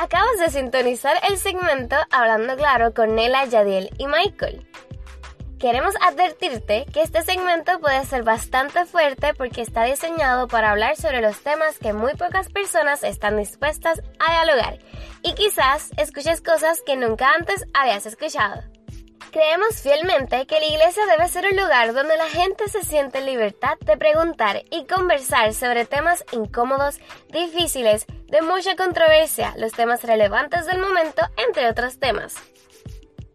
Acabas de sintonizar el segmento Hablando Claro con Nela, Yadiel y Michael. Queremos advertirte que este segmento puede ser bastante fuerte porque está diseñado para hablar sobre los temas que muy pocas personas están dispuestas a dialogar y quizás escuches cosas que nunca antes habías escuchado. Creemos fielmente que la iglesia debe ser un lugar donde la gente se siente en libertad de preguntar y conversar sobre temas incómodos, difíciles, de mucha controversia, los temas relevantes del momento, entre otros temas.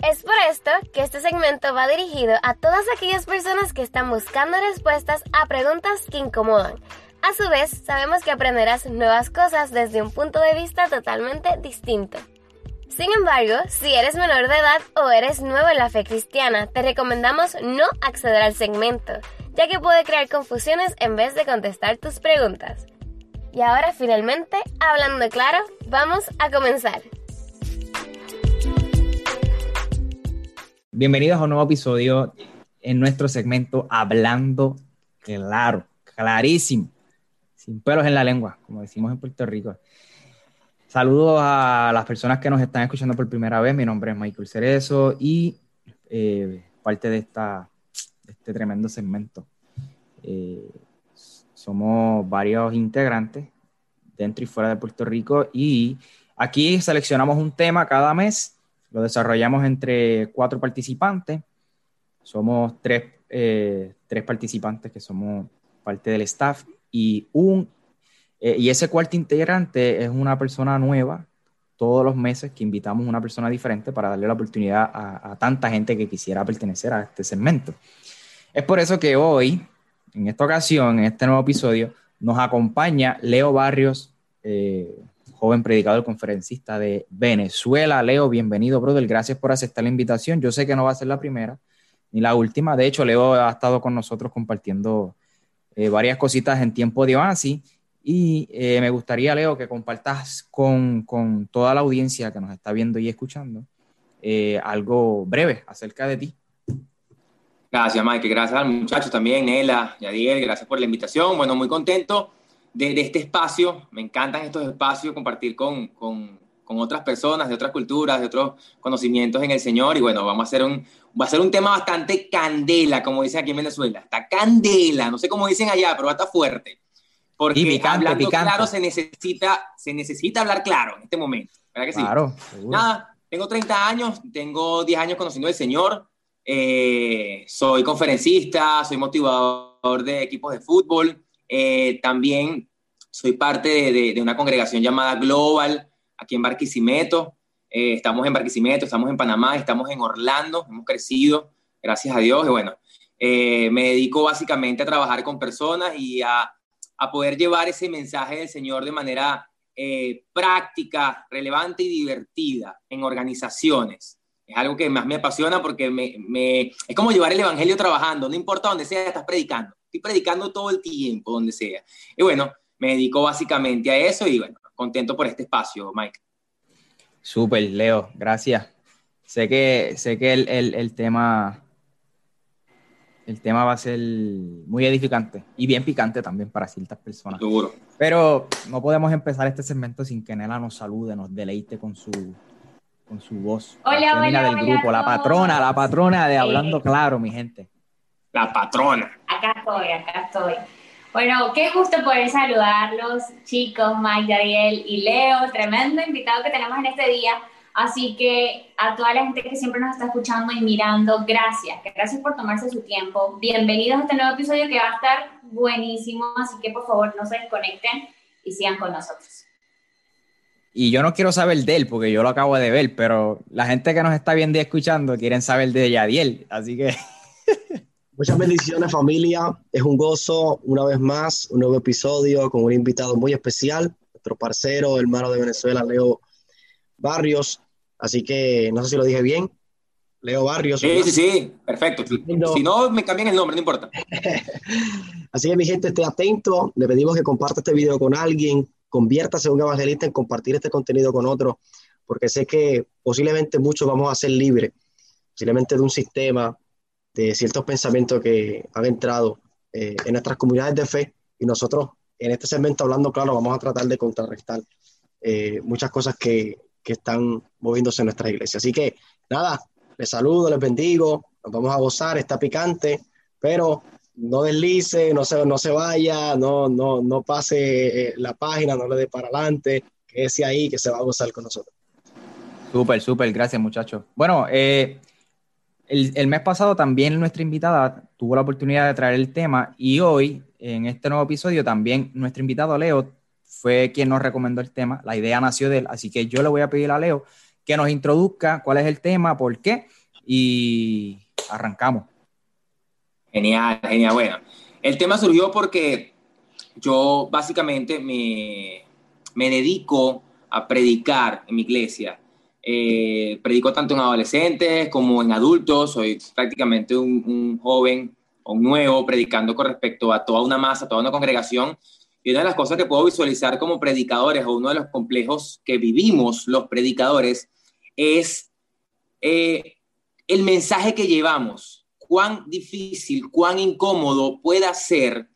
Es por esto que este segmento va dirigido a todas aquellas personas que están buscando respuestas a preguntas que incomodan. A su vez, sabemos que aprenderás nuevas cosas desde un punto de vista totalmente distinto. Sin embargo, si eres menor de edad o eres nuevo en la fe cristiana, te recomendamos no acceder al segmento, ya que puede crear confusiones en vez de contestar tus preguntas. Y ahora finalmente, hablando claro, vamos a comenzar. Bienvenidos a un nuevo episodio en nuestro segmento Hablando Claro, clarísimo, sin pelos en la lengua, como decimos en Puerto Rico. Saludos a las personas que nos están escuchando por primera vez. Mi nombre es Michael Cerezo y eh, parte de, esta, este tremendo segmento. Eh, somos varios integrantes dentro y fuera de Puerto Rico y aquí seleccionamos un tema cada mes, lo desarrollamos entre cuatro participantes. Somos tres, eh, tres participantes que somos parte del staff y un eh, y ese cuarto integrante es una persona nueva todos los meses que invitamos una persona diferente para darle la oportunidad a, tanta gente que quisiera pertenecer a este segmento. Es por eso que hoy, en esta ocasión, en este nuevo episodio, nos acompaña Leo Barrios, eh, joven predicador conferencista de Venezuela. Leo, bienvenido, brother. Gracias por aceptar la invitación. Yo sé que no va a ser la primera ni la última. De hecho, Leo ha estado con nosotros compartiendo eh, varias cositas en tiempo de Oasis y eh, me gustaría, Leo, que compartas con, con, toda la audiencia que nos está viendo y escuchando eh, algo breve acerca de ti. Gracias, Mike. Gracias al muchacho también, Nela, Yadiel. Gracias por la invitación. Bueno, muy contento de, de este espacio. Me encantan estos espacios, compartir con, con, con, otras personas de otras culturas, de otros conocimientos en el Señor. Y bueno, vamos a hacer un, va a ser un tema bastante candela, como dicen aquí en Venezuela. Está candela. No sé cómo dicen allá, pero va a Porque hablando claro se necesita, se necesita hablar claro en este momento. ¿Verdad que sí? Claro. Nada, tengo 30 años, tengo 10 años conociendo al Señor, eh, soy conferencista, soy motivador de equipos de fútbol, eh, también soy parte de, de, una congregación llamada Global aquí en Barquisimeto. Eh, estamos en Barquisimeto, estamos en Panamá, estamos en Orlando, hemos crecido, gracias a Dios. Y bueno, me dedico básicamente a trabajar con personas y a a poder llevar ese mensaje del Señor de manera eh, práctica, relevante y divertida en organizaciones. Es algo que más me apasiona porque me, es como llevar el Evangelio trabajando, no importa dónde sea, estás predicando. Estoy predicando todo el tiempo, donde sea. Y bueno, me dedico básicamente a eso y bueno, contento por este espacio, Mike. Súper, Leo, gracias. Sé que, sé que el, el tema el tema va a ser muy edificante y bien picante también para ciertas personas. Seguro. Pero no podemos empezar este segmento sin que Nela nos salude, nos deleite con su, con su voz. Hola, hola, del grupo, la patrona, la patrona de Hablando Claro, mi gente. La patrona. Acá estoy, acá estoy. Bueno, qué gusto poder saludarlos, chicos, Mike, Ariel y Leo, tremendo invitado que tenemos en este día. Así que a toda la gente que siempre nos está escuchando y mirando, gracias, gracias por tomarse su tiempo. Bienvenidos a este nuevo episodio que va a estar buenísimo, así que por favor no se desconecten y sigan con nosotros. Y yo no quiero saber de él porque yo lo acabo de ver, pero la gente que nos está viendo y escuchando quieren saber de Yadiel, así que... Muchas bendiciones familia, es un gozo una vez más, un nuevo episodio con un invitado muy especial, nuestro parcero, hermano de Venezuela, Leo Barrios. Así que no sé si lo dije bien. Leo Barrios. Sí, sí, sí, perfecto. Si no, me cambian el nombre, no importa. Así que mi gente, esté atento. Le pedimos que comparte este video con alguien, conviértase en un evangelista en compartir este contenido con otros, porque sé que posiblemente muchos vamos a ser libres, posiblemente de un sistema, de ciertos pensamientos que han entrado eh, en nuestras comunidades de fe y nosotros en este segmento hablando claro vamos a tratar de contrarrestar eh, muchas cosas que, que están moviéndose en nuestra iglesia. Así que nada, les saludo, les bendigo, nos vamos a gozar, está picante, pero no deslice, no se, no se vaya, no, no, no pase eh, la página, no le dé para adelante, quédese ahí que se va a gozar con nosotros. Súper, súper, gracias muchachos. Bueno, eh, el, el, mes pasado también nuestra invitada tuvo la oportunidad de traer el tema y hoy, en este nuevo episodio, también nuestro invitado Leo fue quien nos recomendó el tema, la idea nació de él, así que yo le voy a pedir a Leo que nos introduzca cuál es el tema, por qué y arrancamos. Genial, genial. Bueno, el tema surgió porque yo básicamente me, me dedico a predicar en mi iglesia. Eh, predico tanto en adolescentes como en adultos. Soy prácticamente un, un joven o un nuevo predicando con respecto a toda una masa, toda una congregación. Y una de las cosas que puedo visualizar como predicadores o uno de los complejos que vivimos los predicadores es eh, el mensaje que llevamos cuán difícil, cuán incómodo pueda ser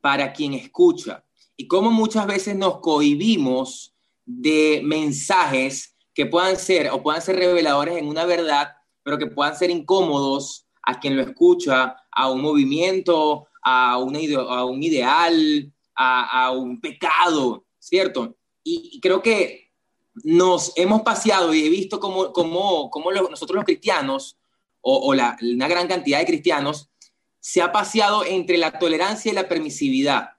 para quien escucha. Y cómo muchas veces nos cohibimos de mensajes que puedan ser o puedan ser reveladores en una verdad, pero que puedan ser incómodos a quien lo escucha, a un movimiento, a, una a un ideal, a, un pecado, ¿cierto? Y, creo que nos hemos paseado y he visto cómo, cómo, cómo nosotros los cristianos o, la, una gran cantidad de cristianos se ha paseado entre la tolerancia y la permisividad.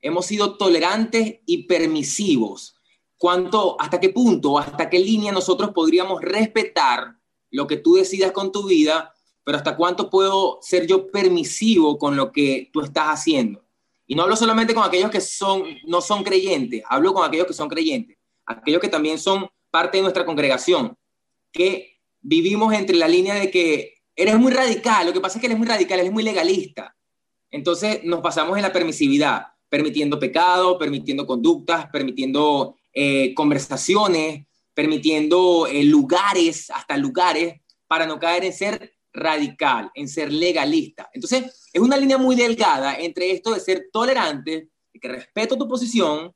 Hemos sido tolerantes y permisivos. ¿Cuánto, hasta qué punto, hasta qué línea nosotros podríamos respetar lo que tú decidas con tu vida, pero hasta cuánto puedo ser yo permisivo con lo que tú estás haciendo? Y no hablo solamente con aquellos que son, no son creyentes, hablo con aquellos que son creyentes, aquellos que también son parte de nuestra congregación, que vivimos entre la línea de que eres muy radical, lo que pasa es que eres muy radical, eres muy legalista. Entonces nos pasamos en la permisividad, permitiendo pecado, permitiendo conductas, permitiendo eh, conversaciones, permitiendo eh, lugares, hasta lugares, para no caer en ser radical, en ser legalista. Entonces es una línea muy delgada entre esto de ser tolerante, de que respeto tu posición,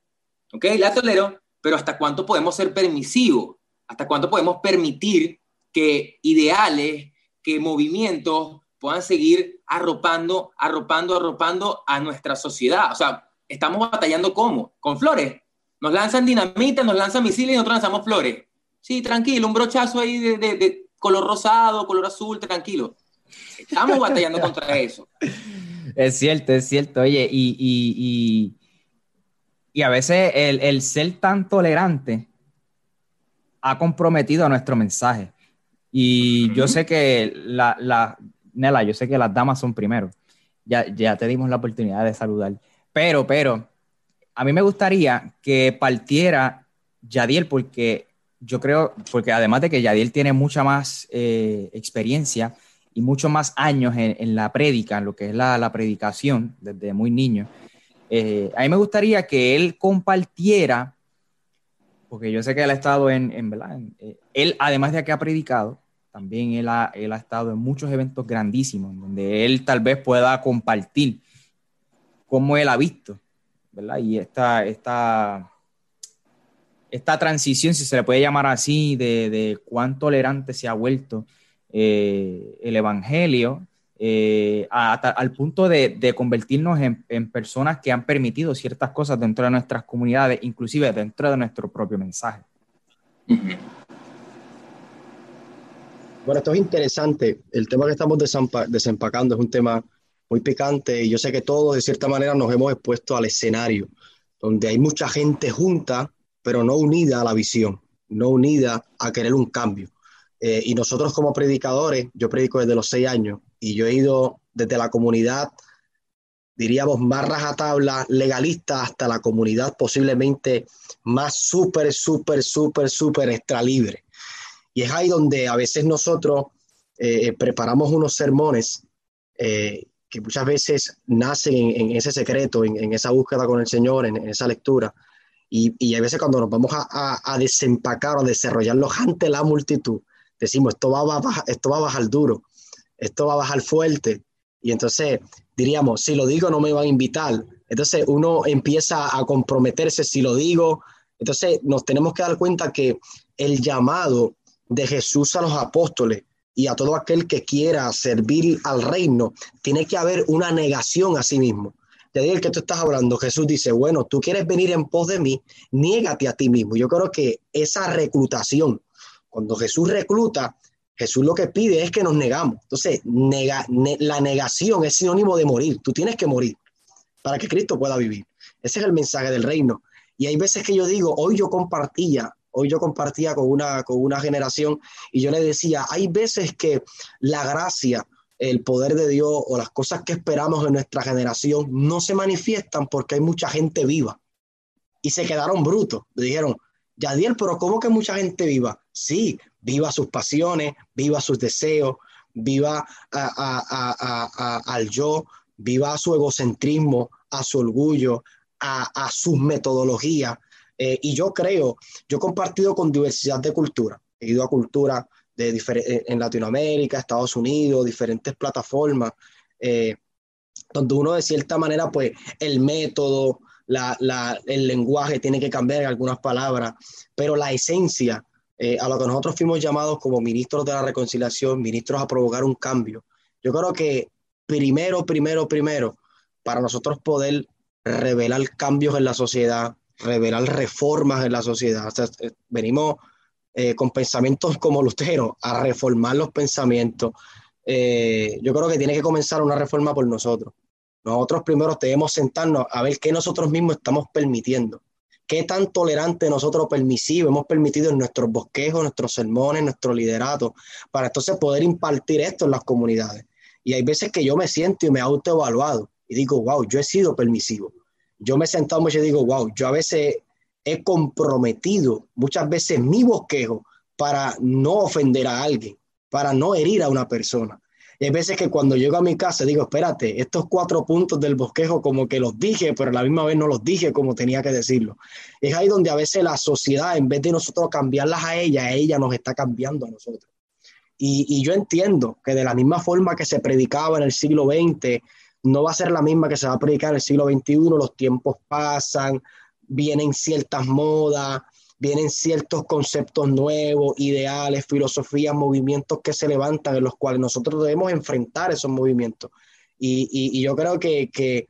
¿ok? La tolero, pero hasta cuánto podemos ser permisivos, hasta cuánto podemos permitir que ideales, que movimientos puedan seguir arropando, arropando, arropando a nuestra sociedad. O sea, estamos batallando ¿cómo? Con flores. Nos lanzan dinamita, nos lanzan misiles y nosotros lanzamos flores. Sí, tranquilo, un brochazo ahí de, color rosado, color azul, tranquilo. Estamos batallando contra eso. Es cierto, es cierto. Oye, y, y, a veces el, el, ser tan tolerante ha comprometido a nuestro mensaje. Y yo sé que la, la, Nela, yo sé que las damas son primero. Ya, ya te dimos la oportunidad de saludar. Pero, pero, a mí me gustaría que partiera Yadiel, porque yo creo, porque además de que Yadiel tiene mucha más eh, experiencia y muchos más años en, en, la prédica, en lo que es la, la predicación desde muy niño, eh, a mí me gustaría que él compartiera, porque yo sé que él ha estado en, en ¿verdad? Eh, él, además de que ha predicado, también él ha, él ha estado en muchos eventos grandísimos, donde él tal vez pueda compartir cómo él ha visto, ¿verdad? Y esta, esta, esta transición, si se le puede llamar así, de, de cuán tolerante se ha vuelto eh, el Evangelio, eh, al punto de, de convertirnos en, en, personas que han permitido ciertas cosas dentro de nuestras comunidades, inclusive dentro de nuestro propio mensaje. Bueno, esto es interesante. El tema que estamos desempacando es un tema muy picante y yo sé que todos de cierta manera nos hemos expuesto al escenario donde hay mucha gente junta, pero no unida a la visión, no unida a querer un cambio. Eh, y nosotros como predicadores, yo predico desde los seis años y yo he ido desde la comunidad, diríamos, más rajatabla legalista hasta la comunidad posiblemente más súper, súper, súper, súper extra libre. Y es ahí donde a veces nosotros eh, preparamos unos sermones eh, que muchas veces nacen en, ese secreto, en, esa búsqueda con el Señor, en, esa lectura. Y, y, a veces cuando nos vamos a, a, desempacar o desarrollarlos ante la multitud, decimos, esto va, a bajar, esto va a bajar duro, esto va a bajar fuerte. Y entonces diríamos, si lo digo no me van a invitar. Entonces uno empieza a comprometerse, si lo digo, Entonces nos tenemos que dar cuenta que el llamado de Jesús a los apóstoles y a todo aquel que quiera servir al reino, tiene que haber una negación a sí mismo. Te digo que tú estás hablando, Jesús dice, bueno, tú quieres venir en pos de mí, niégate a ti mismo. Yo creo que esa reclutación, cuando Jesús recluta, Jesús lo que pide es que nos negamos. Entonces, la negación es sinónimo de morir. Tú tienes que morir para que Cristo pueda vivir. Ese es el mensaje del reino. Y hay veces que yo digo, hoy yo compartía, hoy yo compartía con una, con una generación y yo le decía, hay veces que la gracia, el poder de Dios o las cosas que esperamos en nuestra generación no se manifiestan porque hay mucha gente viva. Y se quedaron brutos. Dijeron, Yadiel, pero ¿cómo que mucha gente viva? Sí, viva sus pasiones, viva sus deseos, viva al yo, viva su egocentrismo, a su orgullo, a, sus metodologías. Eh, y yo creo, yo he compartido con diversidad de cultura, he ido a cultura de eh, en Latinoamérica, Estados Unidos, diferentes plataformas, eh, donde uno de cierta manera, pues el método, el lenguaje tiene que cambiar algunas palabras, pero la esencia eh, a lo que nosotros fuimos llamados como ministros de la reconciliación, ministros a provocar un cambio. Yo creo que primero, primero, primero, para nosotros poder revelar cambios en la sociedad, revelar reformas en la sociedad. Eh, venimos eh, con pensamientos como Lutero a reformar los pensamientos. yo creo que tiene que comenzar una reforma por nosotros. Nosotros primero debemos sentarnos a ver qué nosotros mismos estamos permitiendo qué tan tolerante nosotros permisivos hemos permitido en nuestros bosquejos, nuestros sermones, nuestro liderato, para entonces poder impartir esto en las comunidades. Y hay veces que yo me siento y me autoevaluado y digo, wow, yo he sido permisivo. Yo me he sentado mucho y digo, wow, yo a veces he comprometido muchas veces mi bosquejo para no ofender a alguien, para no herir a una persona. Y hay veces que cuando llego a mi casa digo, espérate, estos cuatro puntos del bosquejo como que los dije, pero a la misma vez no los dije como tenía que decirlo. Es ahí donde a veces la sociedad, en vez de nosotros cambiarlas a ella, ella nos está cambiando a nosotros. Y, y yo entiendo que de la misma forma que se predicaba en el siglo XX, no va a ser la misma que se va a predicar en el siglo XXI, los tiempos pasan, vienen ciertas modas, vienen ciertos conceptos nuevos, ideales, filosofías, movimientos que se levantan en los cuales nosotros debemos enfrentar esos movimientos. Y, yo creo que,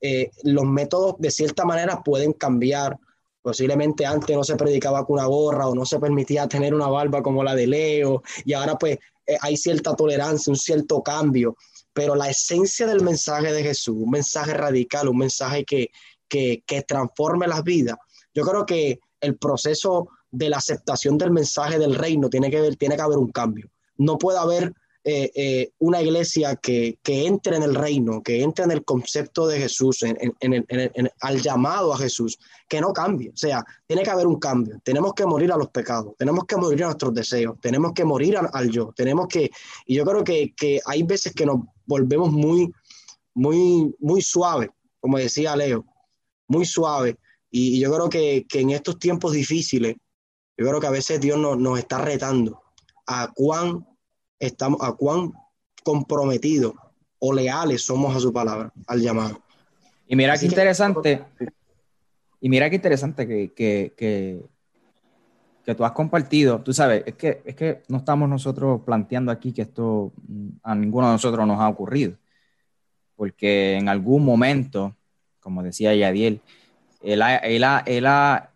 eh, los métodos de cierta manera pueden cambiar. Posiblemente antes no se predicaba con una gorra o no se permitía tener una barba como la de Leo y ahora pues eh, hay cierta tolerancia, un cierto cambio, pero la esencia del mensaje de Jesús, un mensaje radical, un mensaje que, que, que transforme las vidas, yo creo que el proceso de la aceptación del mensaje del reino tiene que, tiene que haber un cambio. No puede haber eh, eh, una iglesia que, entre en el reino, que entre en el concepto de Jesús, en, al llamado a Jesús, que no cambie. O sea, tiene que haber un cambio. Tenemos que morir a los pecados, tenemos que morir a nuestros deseos, tenemos que morir al yo, tenemos que... Y yo creo que, que hay veces que nos volvemos muy, muy, muy suaves, como decía Leo, muy suaves y, yo creo que, en estos tiempos difíciles, yo creo que a veces Dios nos, está retando a cuán estamos, a cuán comprometidos o leales somos a su palabra, al llamado. Y mira qué interesante, y mira qué interesante que, que, que, que, tú has compartido. Tú sabes, es que, es que no estamos nosotros planteando aquí que esto a ninguno de nosotros nos ha ocurrido. Porque en algún momento, como decía Yadiel, él, ha,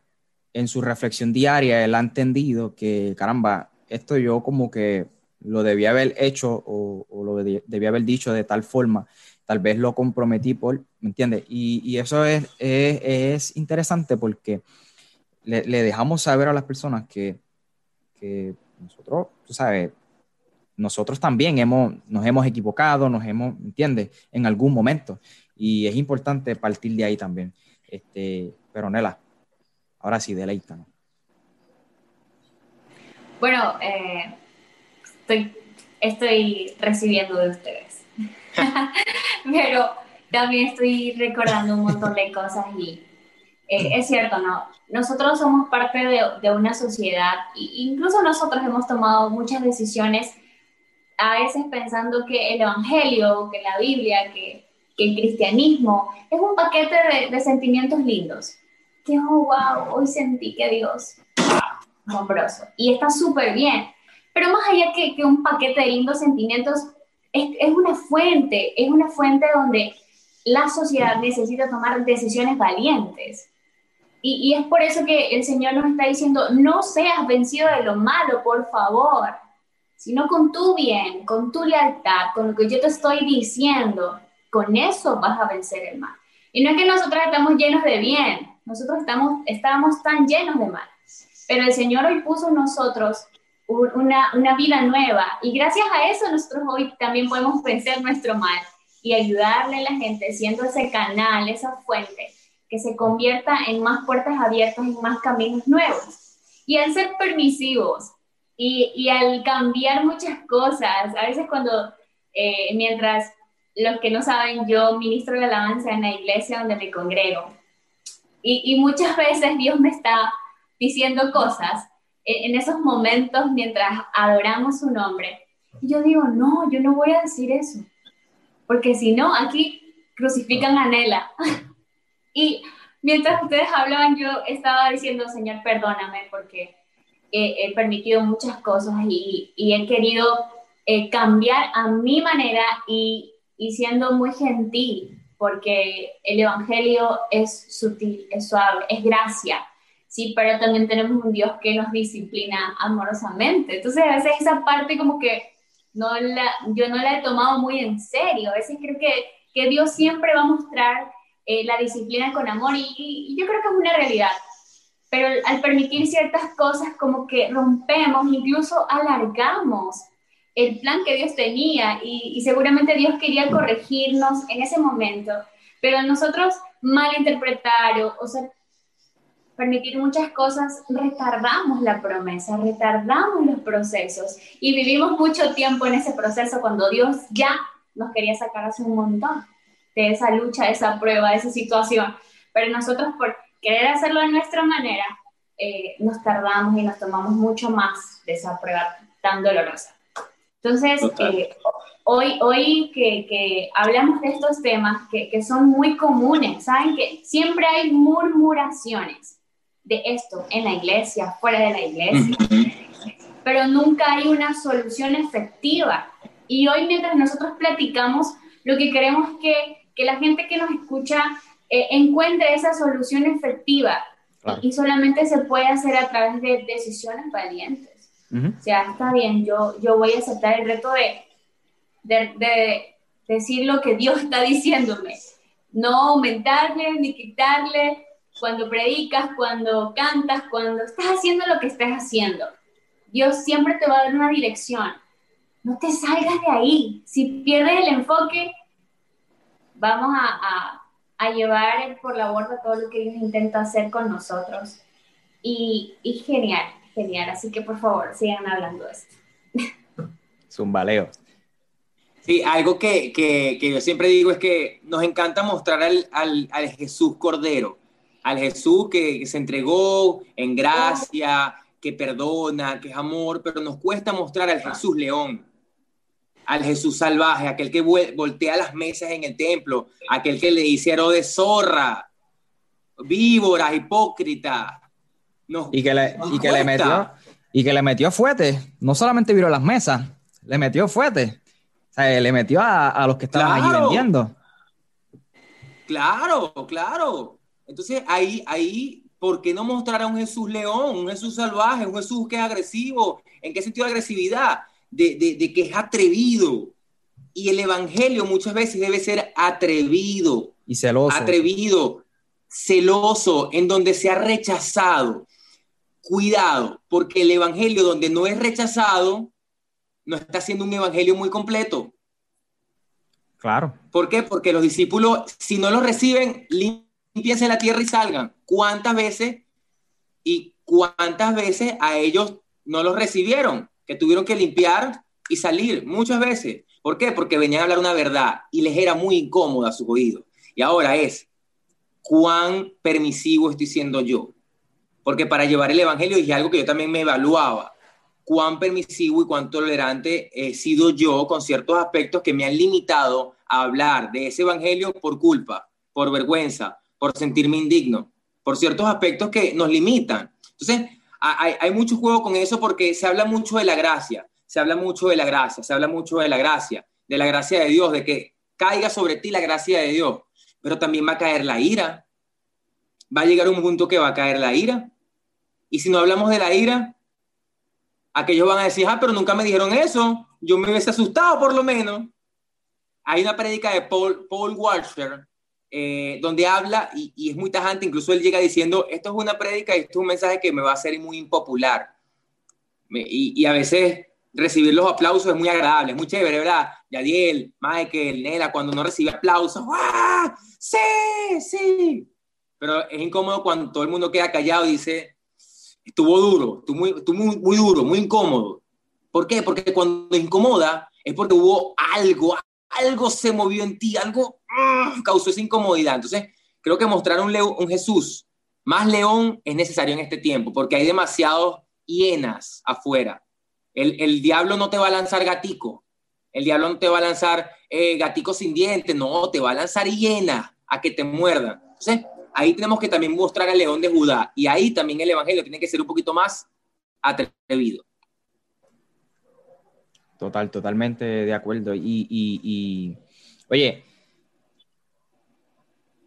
en su reflexión diaria, él ha entendido que, caramba, esto yo como que lo debía haber hecho o, lo debía haber dicho de tal forma, tal vez lo comprometí por, ¿me entiendes? Y, eso es, es, interesante porque le, dejamos saber a las personas que, que nosotros, tú sabes, nosotros también hemos, nos hemos equivocado, nos hemos, ¿me entiendes? En algún momento. Y es importante partir de ahí también. Este, pero Nela, ahora sí, deleítanos. Bueno, eh, estoy, estoy recibiendo de ustedes. pero también estoy recordando un montón de cosas y eh, es cierto, ¿no? Nosotros somos parte de, de una sociedad e incluso nosotros hemos tomado muchas decisiones a veces pensando que el Evangelio, que la Biblia, que que el cristianismo es un paquete de, sentimientos lindos. que, oh, wow, hoy sentí que Dios, asombroso. Y está súper bien. Pero más allá que, que, un paquete de lindos sentimientos, es, es una fuente, es una fuente donde la sociedad necesita tomar decisiones valientes. Y, y, es por eso que el Señor nos está diciendo, no seas vencido de lo malo, por favor, sino con tu bien, con tu lealtad, con lo que yo te estoy diciendo, con eso vas a vencer el mal. Y no es que nosotros estamos llenos de bien, nosotros estamos, estábamos tan llenos de mal, pero el Señor hoy puso en nosotros una, una vida nueva y gracias a eso nosotros hoy también podemos vencer nuestro mal y ayudarle a la gente siendo ese canal, esa fuente, que se convierta en más puertas abiertas, en más caminos nuevos. Y al ser permisivos y, y al cambiar muchas cosas, a veces cuando, eh, mientras los que no saben, yo ministro la alabanza en la iglesia donde me congrego. Y, muchas veces Dios me está diciendo cosas en, en esos momentos mientras adoramos su nombre. Y yo digo, no, yo no voy a decir eso porque si no, aquí crucifican a Nela. y mientras ustedes hablaban, yo estaba diciendo, Señor, perdóname, porque he, permitido muchas cosas y, he querido eh, cambiar a mi manera y, y siendo muy gentil, porque el Evangelio es sutil, es suave, es gracia. Sí, pero también tenemos un Dios que nos disciplina amorosamente. Entonces, a veces esa parte como que no la, yo no la he tomado muy en serio. A veces creo que, que Dios siempre va a mostrar eh, la disciplina con amor y, y, yo creo que es una realidad. Pero al permitir ciertas cosas como que rompemos, incluso alargamos el plan que Dios tenía y, y seguramente Dios quería corregirnos en ese momento, pero nosotros malinterpretar o, o ser permitir muchas cosas, retardamos la promesa, retardamos los procesos y vivimos mucho tiempo en ese proceso cuando Dios ya nos quería sacar hace un montón de esa lucha, de esa prueba, de esa situación. Pero nosotros por querer hacerlo de nuestra manera, eh, nos tardamos y nos tomamos mucho más de esa prueba tan dolorosa. Entonces, eh, hoy, hoy que, que, hablamos de estos temas que, que son muy comunes, saben que siempre hay murmuraciones de esto en la iglesia, fuera de la iglesia, pero nunca hay una solución efectiva. Y hoy mientras nosotros platicamos, lo que queremos es que, que la gente que nos escucha eh, encuentre esa solución efectiva. Y, solamente se puede hacer a través de decisiones valientes. O sea, está bien, yo, yo voy a aceptar el reto de, de, de decir lo que Dios está diciéndome, no aumentarle ni quitarle, cuando predicas, cuando cantas, cuando estás haciendo lo que estés haciendo. Dios siempre te va a dar una dirección. No te salgas de ahí. Si pierdes el enfoque, vamos a, a, llevar por la borda todo lo que Dios intenta hacer con nosotros. Y, y genial, genial. Así que por favor, sigan hablando de esto. Zumbaleo. Sí, algo que, que, que, yo siempre digo es que nos encanta mostrar al, al, al Jesús Cordero al Jesús que, se entregó en gracia, que perdona, que es amor, pero nos cuesta mostrar al Jesús león, al Jesús salvaje, aquel que voltea las mesas en el templo, aquel que le dice de zorra, víbora, hipócrita. y que, le, y que le metió y que le metió fuete, no solamente viró las mesas, le metió. O sea, le metió a, los que estaban allí vendiendo. Claro, claro. Entonces ahí, ahí, ¿por qué no mostrar a un Jesús león, un Jesús salvaje, un Jesús que es agresivo? ¿En qué sentido de agresividad? De, de, que es atrevido. Y el Evangelio muchas veces debe ser atrevido. Y celoso. Atrevido, celoso, en donde se ha rechazado. Cuidado, porque el Evangelio donde no es rechazado, no está siendo un Evangelio muy completo. Claro. ¿Por qué? Porque los discípulos, si no lo reciben, limpiense la tierra y salgan. ¿Cuántas veces y cuántas veces a ellos no los recibieron? Que tuvieron que limpiar y salir muchas veces. ¿Por qué? Porque venían a hablar una verdad y les era muy incómoda a sus oídos. Y ahora es, ¿cuán permisivo estoy siendo yo? Porque para llevar el Evangelio es algo que yo también me evaluaba. ¿Cuán permisivo y cuán tolerante he sido yo con ciertos aspectos que me han limitado a hablar de ese Evangelio por culpa, por vergüenza, por sentirme indigno. por ciertos aspectos que nos limitan. Entonces, hay, hay mucho juego con eso porque se habla mucho de la gracia, se habla mucho de la gracia, se habla mucho de la gracia, de la gracia de Dios, de que caiga sobre ti la gracia de Dios, pero también va a caer la ira. Va a llegar un punto que va a caer la ira. Y si no hablamos de la ira, aquellos van a decir, ah, pero nunca me dijeron eso, yo me hubiese asustado por lo menos. Hay una prédica de Paul, Paul Washer eh, donde habla y, es muy tajante, incluso él llega diciendo, esto es una prédica y esto es un mensaje que me va a hacer muy impopular. y, a veces recibir los aplausos es muy agradable, es muy chévere, ¿verdad? Yadiel, Michael, Nela, cuando uno recibe aplausos, ¡ah! ¡Sí! ¡Sí! Pero es incómodo cuando todo el mundo queda callado y dice, estuvo duro, estuvo muy, muy, muy duro, muy incómodo. ¿Por qué? Porque cuando incomoda es porque hubo algo, algo se movió en ti, algo ¡ah! causó esa incomodidad. Entonces, creo que mostrar un, un Jesús más león es necesario en este tiempo, porque hay demasiados hienas afuera. El, diablo no te va a lanzar gatico, el diablo no te va a lanzar eh, gatico sin dientes, no, te va a lanzar hiena a que te muerda. Entonces, ahí tenemos que también mostrar al león de Judá. Y ahí también el evangelio tiene que ser un poquito más atrevido. Total, totalmente de acuerdo. Y, oye,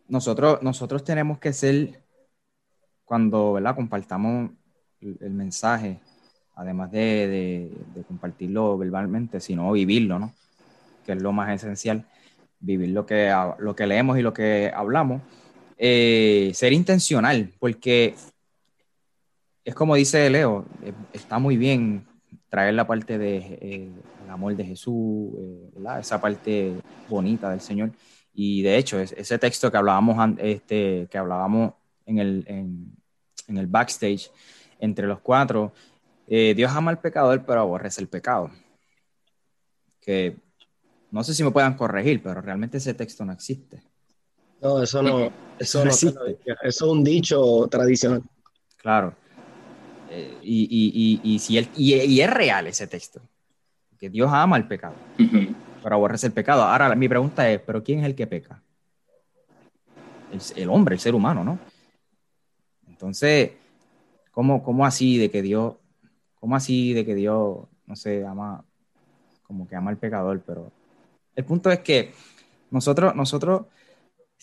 nosotros, nosotros tenemos que ser, cuando ¿verdad? compartamos el, mensaje, además de, compartirlo verbalmente, sino vivirlo, ¿no? Que es lo más esencial, vivir lo que, lo que leemos y lo que hablamos. Eh, ser intencional, porque es como dice Leo, eh, está muy bien traer la parte del de, eh, amor de Jesús, esa parte bonita del Señor. Y de hecho, ese texto que hablábamos, este, que hablábamos en el, en, el backstage entre los cuatro, Dios ama al pecador, pero aborrece el pecado. Que no sé si me puedan corregir, pero realmente ese texto no existe. No, eso no, eso, no existe. Eso es un dicho tradicional. Claro. Eh, y, y, si él, y, es real ese texto. Que Dios ama el pecado, pero aborrece el pecado. Ahora, mi pregunta es, ¿pero quién es el que peca? El, hombre, el ser humano, ¿no? Entonces, ¿cómo, ¿cómo así de que Dios, cómo así de que Dios, no sé, ama, como que ama al pecador? Pero el punto es que nosotros, nosotros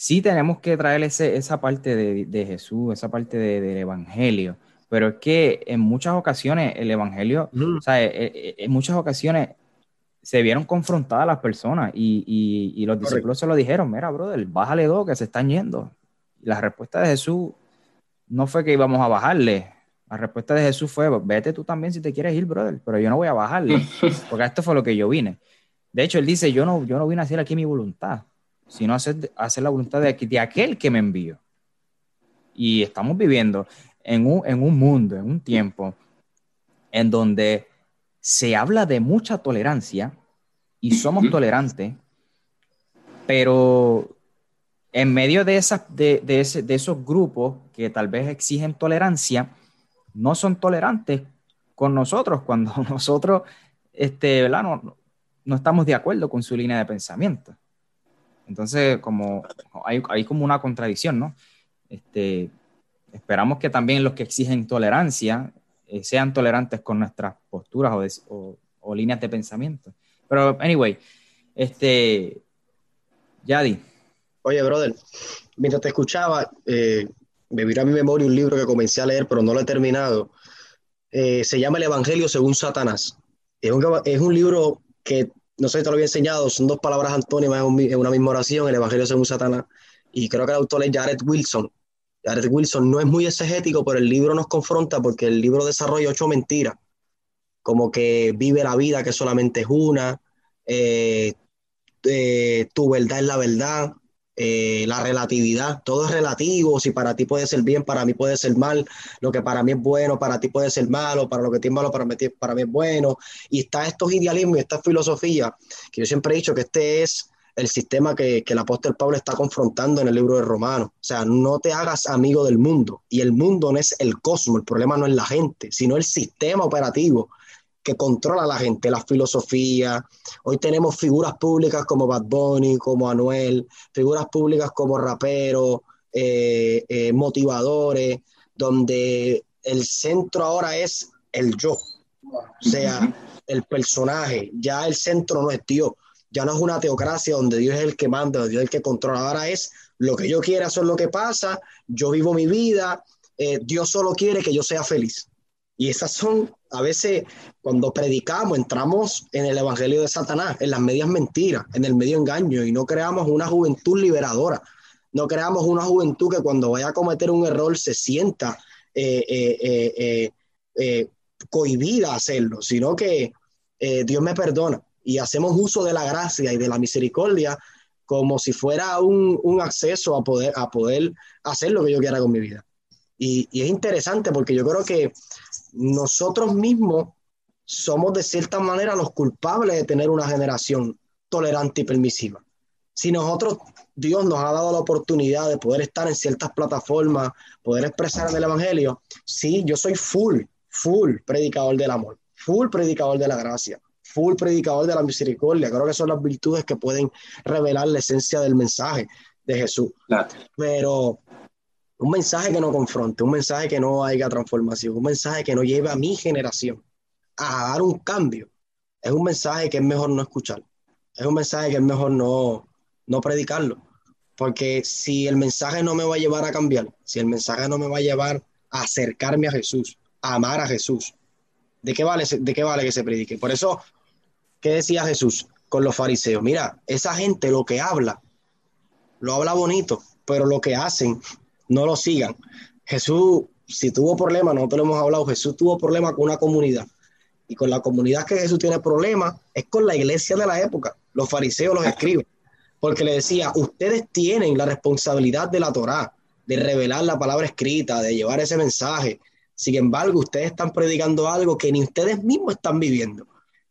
sí tenemos que traer esa parte de, Jesús, esa parte del Evangelio, pero es que en muchas ocasiones el Evangelio, o sea, eh, eh, en, muchas ocasiones se vieron confrontadas las personas y, los discípulos se lo dijeron, mira, brother, bájale dos que se están yendo. Y la respuesta de Jesús no fue que íbamos a bajarle, la respuesta de Jesús fue, vete tú también si te quieres ir, brother, pero yo no voy a bajarle, porque esto fue lo que yo vine. De hecho, él dice, yo no, yo no vine a hacer aquí mi voluntad, sino hacer, hacer la voluntad de, de aquel que me envió. Y estamos viviendo en un, en un mundo, en un tiempo, en donde se habla de mucha tolerancia y somos tolerantes, pero en medio de, esas, de, de, ese, de, esos grupos que tal vez exigen tolerancia, no son tolerantes con nosotros cuando nosotros este, ¿verdad? No, no estamos de acuerdo con su línea de pensamiento. Entonces, como hay, como una contradicción, ¿no? Este, esperamos que también los que exigen tolerancia eh, sean tolerantes con nuestras posturas o, o, líneas de pensamiento. Pero, anyway, este, Yadi. Oye, brother, mientras te escuchaba, eh, me vino a mi memoria un libro que comencé a leer, pero no lo he terminado. Eh, se llama El Evangelio según Satanás. Es un, es un libro que no sé si te lo había enseñado, son dos palabras antónimas en, una misma oración, el Evangelio según Satanás, y creo que el autor es Jared Wilson. Jared Wilson no es muy exegético, pero el libro nos confronta porque el libro desarrolla ocho mentiras, como que vive la vida que solamente es una, eh, eh, tu verdad es la verdad, eh, la relatividad, todo es relativo, si para ti puede ser bien, para mí puede ser mal, lo que para mí es bueno, para ti puede ser malo, para lo que ti es malo, para mí, es bueno, y está estos idealismos y esta filosofía, que yo siempre he dicho que este es el sistema que, que el apóstol Pablo está confrontando en el libro de Romanos, o sea, no te hagas amigo del mundo, y el mundo no es el cosmos, el problema no es la gente, sino el sistema operativo que controla a la gente, la filosofía. Hoy tenemos figuras públicas como Bad Bunny, como Anuel, figuras públicas como rapero, eh, eh, motivadores, donde el centro ahora es el yo, o sea, el personaje, ya el centro no es Dios, ya no es una teocracia donde Dios es el que manda, Dios es el que controla, ahora es lo que yo quiera, eso es lo que pasa, yo vivo mi vida, eh, Dios solo quiere que yo sea feliz. Y esas son, a veces, cuando predicamos, entramos en el Evangelio de Satanás, en las medias mentiras, en el medio engaño, y no creamos una juventud liberadora. No creamos una juventud que cuando vaya a cometer un error se sienta eh, eh, eh, cohibida a hacerlo, sino que Dios me perdona y hacemos uso de la gracia y de la misericordia como si fuera un, acceso a poder, a poder hacer lo que yo quiera con mi vida. Y, y, es interesante porque yo creo que nosotros mismos somos de cierta manera los culpables de tener una generación tolerante y permisiva. Si nosotros, Dios nos ha dado la oportunidad de poder estar en ciertas plataformas, poder expresar el Evangelio, sí, yo soy full, full predicador del amor, full predicador de la gracia, full predicador de la misericordia. Creo que son las virtudes que pueden revelar la esencia del mensaje de Jesús. Pero un mensaje que no confronte, un mensaje que no haya transformación, un mensaje que no lleve a mi generación a dar un cambio, es un mensaje que es mejor no escuchar. Es un mensaje que es mejor no, no predicarlo. Porque si el mensaje no me va a llevar a cambiar, si el mensaje no me va a llevar a acercarme a Jesús, a amar a Jesús, ¿de qué vale, de qué vale que se predique? Por eso, ¿qué decía Jesús con los fariseos? Mira, esa gente lo que habla, lo habla bonito, pero lo que hacen no lo sigan. Jesús, si tuvo problemas, nosotros lo hemos hablado, Jesús tuvo problemas con una comunidad. Y con la comunidad que Jesús tiene problemas es con la iglesia de la época. Los fariseos los escriben. Porque le decía, ustedes tienen la responsabilidad de la Torá, de revelar la palabra escrita, de llevar ese mensaje. Sin embargo, ustedes están predicando algo que ni ustedes mismos están viviendo.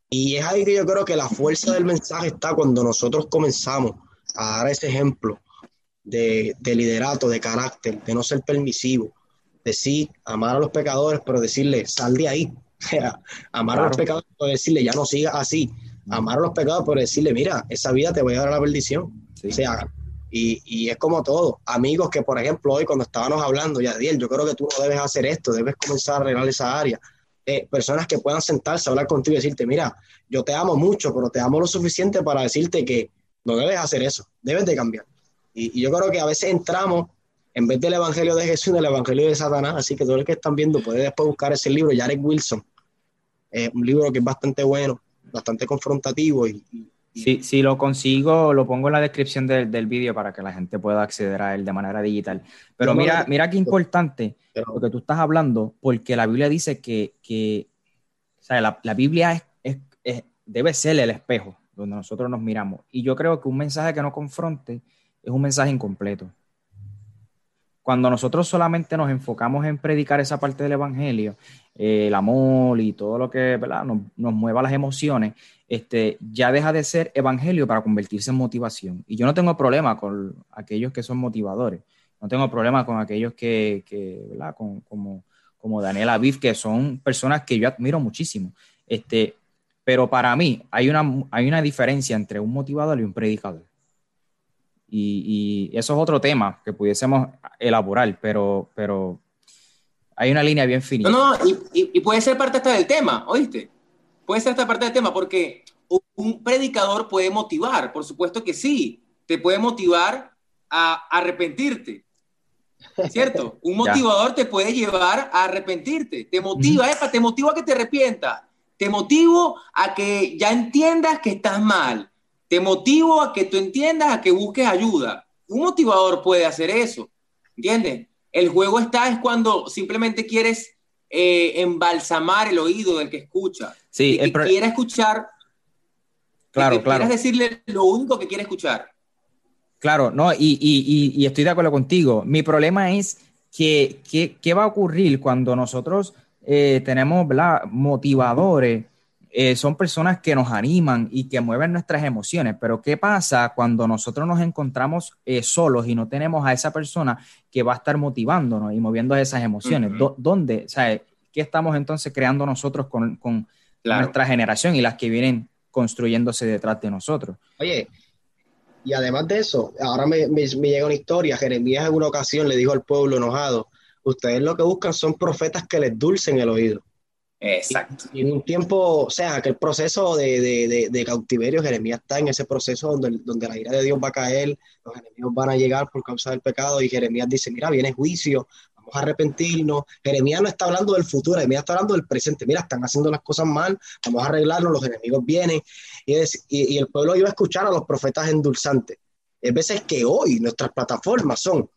Y es ahí que yo creo que la fuerza del mensaje está cuando nosotros comenzamos a dar ese ejemplo de, liderato, de carácter, de no ser permisivo, de sí amar a los pecadores, pero decirle, sal de ahí. amar a los pecadores, pero decirle, ya no sigas así. Amar a los pecadores, pero decirle, mira, esa vida te voy a dar a la perdición. O sea, y, y, es como todo. Amigos que, por ejemplo, hoy cuando estábamos hablando, ya Yadiel, yo creo que tú no debes hacer esto, debes comenzar a arreglar esa área. Eh, personas que puedan sentarse a hablar contigo y decirte, mira, yo te amo mucho, pero te amo lo suficiente para decirte que no debes hacer eso, debes de cambiar. Y, yo creo que a veces entramos, en vez del Evangelio de Jesús, en el Evangelio de Satanás, así que todo el que están viendo puede después buscar ese libro, Jared Wilson, eh, un libro que es bastante bueno, bastante confrontativo y, si lo consigo, lo pongo en la descripción del vídeo para que la gente pueda acceder a él de manera digital. Pero mira, mira qué importante lo que tú estás hablando, porque la Biblia dice que, que o sea, la, la, Biblia es, es, debe ser el espejo donde nosotros nos miramos. Y yo creo que un mensaje que no confronte es un mensaje incompleto. Cuando nosotros solamente nos enfocamos en predicar esa parte del Evangelio, eh, el amor y todo lo que Nos, mueva las emociones, este, ya deja de ser Evangelio para convertirse en motivación. Y yo no tengo problema con aquellos que son motivadores, no tengo problema con aquellos que, ¿verdad? como, como Daniel Aviv, que son personas que yo admiro muchísimo. Este, pero para mí hay una, hay una diferencia entre un motivador y un predicador. Y, eso es otro tema que pudiésemos elaborar, pero, pero hay una línea bien finita. No, no, y, puede ser parte hasta del tema, ¿oíste? Puede ser esta parte del tema, porque un predicador puede motivar, por supuesto que sí, te puede motivar a arrepentirte, ¿cierto? Un motivador te puede llevar a arrepentirte, te motiva, te motiva a que te arrepientas, te motivo a que ya entiendas que estás mal, te motivo a que tú entiendas, a que busques ayuda. Un motivador puede hacer eso, ¿entiendes? El juego está es cuando simplemente quieres eh, embalsamar el oído del que escucha. Sí, el que quiera escuchar. Claro, que claro. Quieras decirle lo único que quiere escuchar. Claro, no, y, y, y, estoy de acuerdo contigo. Mi problema es que, ¿qué va a ocurrir cuando nosotros eh, tenemos motivadores eh, son personas que nos animan y que mueven nuestras emociones, pero ¿qué pasa cuando nosotros nos encontramos eh, solos y no tenemos a esa persona que va a estar motivándonos y moviendo esas emociones? ¿Dónde? ¿Qué estamos entonces creando nosotros con, nuestra generación y las que vienen construyéndose detrás de nosotros? Oye, Y además de eso, ahora me, me, llega una historia. Jeremías en una ocasión le dijo al pueblo enojado, ustedes lo que buscan son profetas que les dulcen el oído. Exacto. Y, en un tiempo, o sea, que el proceso de, de, cautiverio, Jeremías está en ese proceso donde, donde la ira de Dios va a caer, los enemigos van a llegar por causa del pecado, y Jeremías dice, mira, viene juicio, vamos a arrepentirnos. Jeremías no está hablando del futuro, Jeremías está hablando del presente. Mira, están haciendo las cosas mal, vamos a arreglarnos, los enemigos vienen. Y, y, el pueblo iba a escuchar a los profetas endulzantes. Es veces que hoy nuestras plataformas son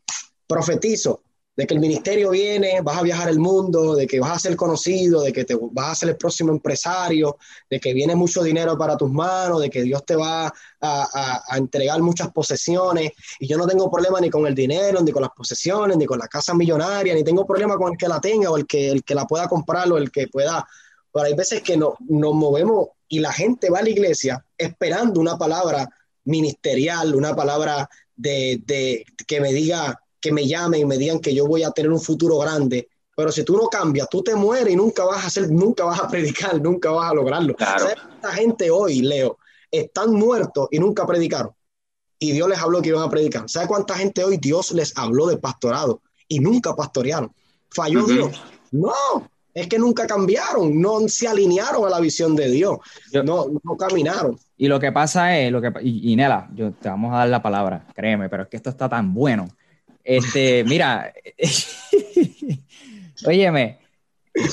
profetizo, de que el ministerio viene, vas a viajar el mundo, de que vas a ser conocido, de que te vas a ser el próximo empresario, de que viene mucho dinero para tus manos, de que Dios te va a, entregar muchas posesiones. Y yo no tengo problema ni con el dinero, ni con las posesiones, ni con la casa millonaria, ni tengo problema con el que la tenga o el que, el que la pueda comprar o el que pueda. Pero hay veces que no, nos movemos y la gente va a la iglesia esperando una palabra ministerial, una palabra de, de que me diga que me llamen y me digan que yo voy a tener un futuro grande. Pero si tú no cambias, tú te mueres y nunca vas a hacer, nunca vas a predicar, nunca vas a lograrlo. ¿Sabes cuánta gente hoy, Leo, están muertos y nunca predicaron? Y Dios les habló que iban a predicar. ¿Sabes cuánta gente hoy Dios les habló de pastorado y nunca pastorearon? ¿Falló Dios? No, es que nunca cambiaron, no se alinearon a la visión de Dios, no, no caminaron. Y lo que pasa es, lo que, y, y, Nela, yo te vamos a dar la palabra, créeme, pero es que esto está tan bueno este, mira, óyeme,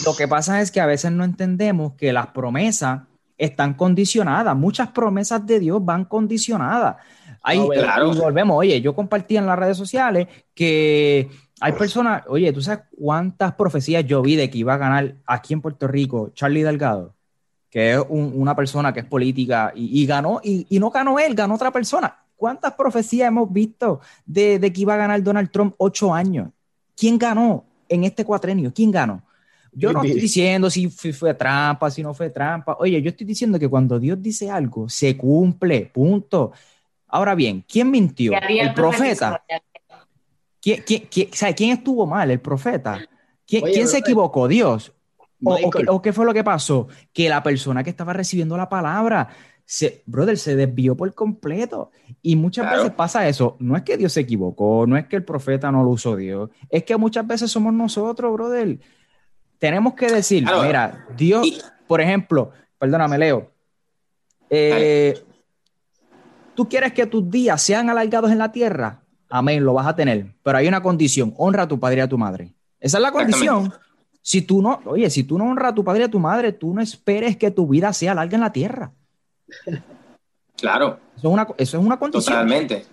lo que pasa es que a veces no entendemos que las promesas están condicionadas. Muchas promesas de Dios van condicionadas. Ahí volvemos, oye, yo compartí en las redes sociales que hay personas, oye, ¿tú sabes cuántas profecías yo vi de que iba a ganar aquí en Puerto Rico Charlie Delgado? Que es una persona que es política y, ganó, y, y, no ganó él, ganó otra persona. ¿Cuántas profecías hemos visto de, que iba a ganar Donald Trump ocho años? ¿Quién ganó en este cuatrenio? ¿Quién ganó? Yo no estoy diciendo si fue trampa, si no fue trampa. Oye, yo estoy diciendo que cuando Dios dice algo, se cumple, punto. Ahora bien, ¿quién mintió? ¿El profeta? ¿Quién, quién, estuvo mal? ¿El profeta? ¿Quién, se equivocó? ¿Dios? ¿O, qué, fue lo que pasó? Que la persona que estaba recibiendo la palabra se, brother, se desvió por completo. Y muchas veces pasa eso. No es que Dios se equivocó, no es que el profeta no lo usó Dios, es que muchas veces somos nosotros, brother. Tenemos que decir, mira, Dios, por ejemplo, perdóname, Leo, eh, tú quieres que tus días sean alargados en la tierra, amén, lo vas a tener, pero hay una condición, honra a tu padre y a tu madre. Esa es la condición. Si tú no, oye, si tú no honras a tu padre y a tu madre, tú no esperes que tu vida sea larga en la tierra. Claro. Eso es una, eso es una condición. Totalmente.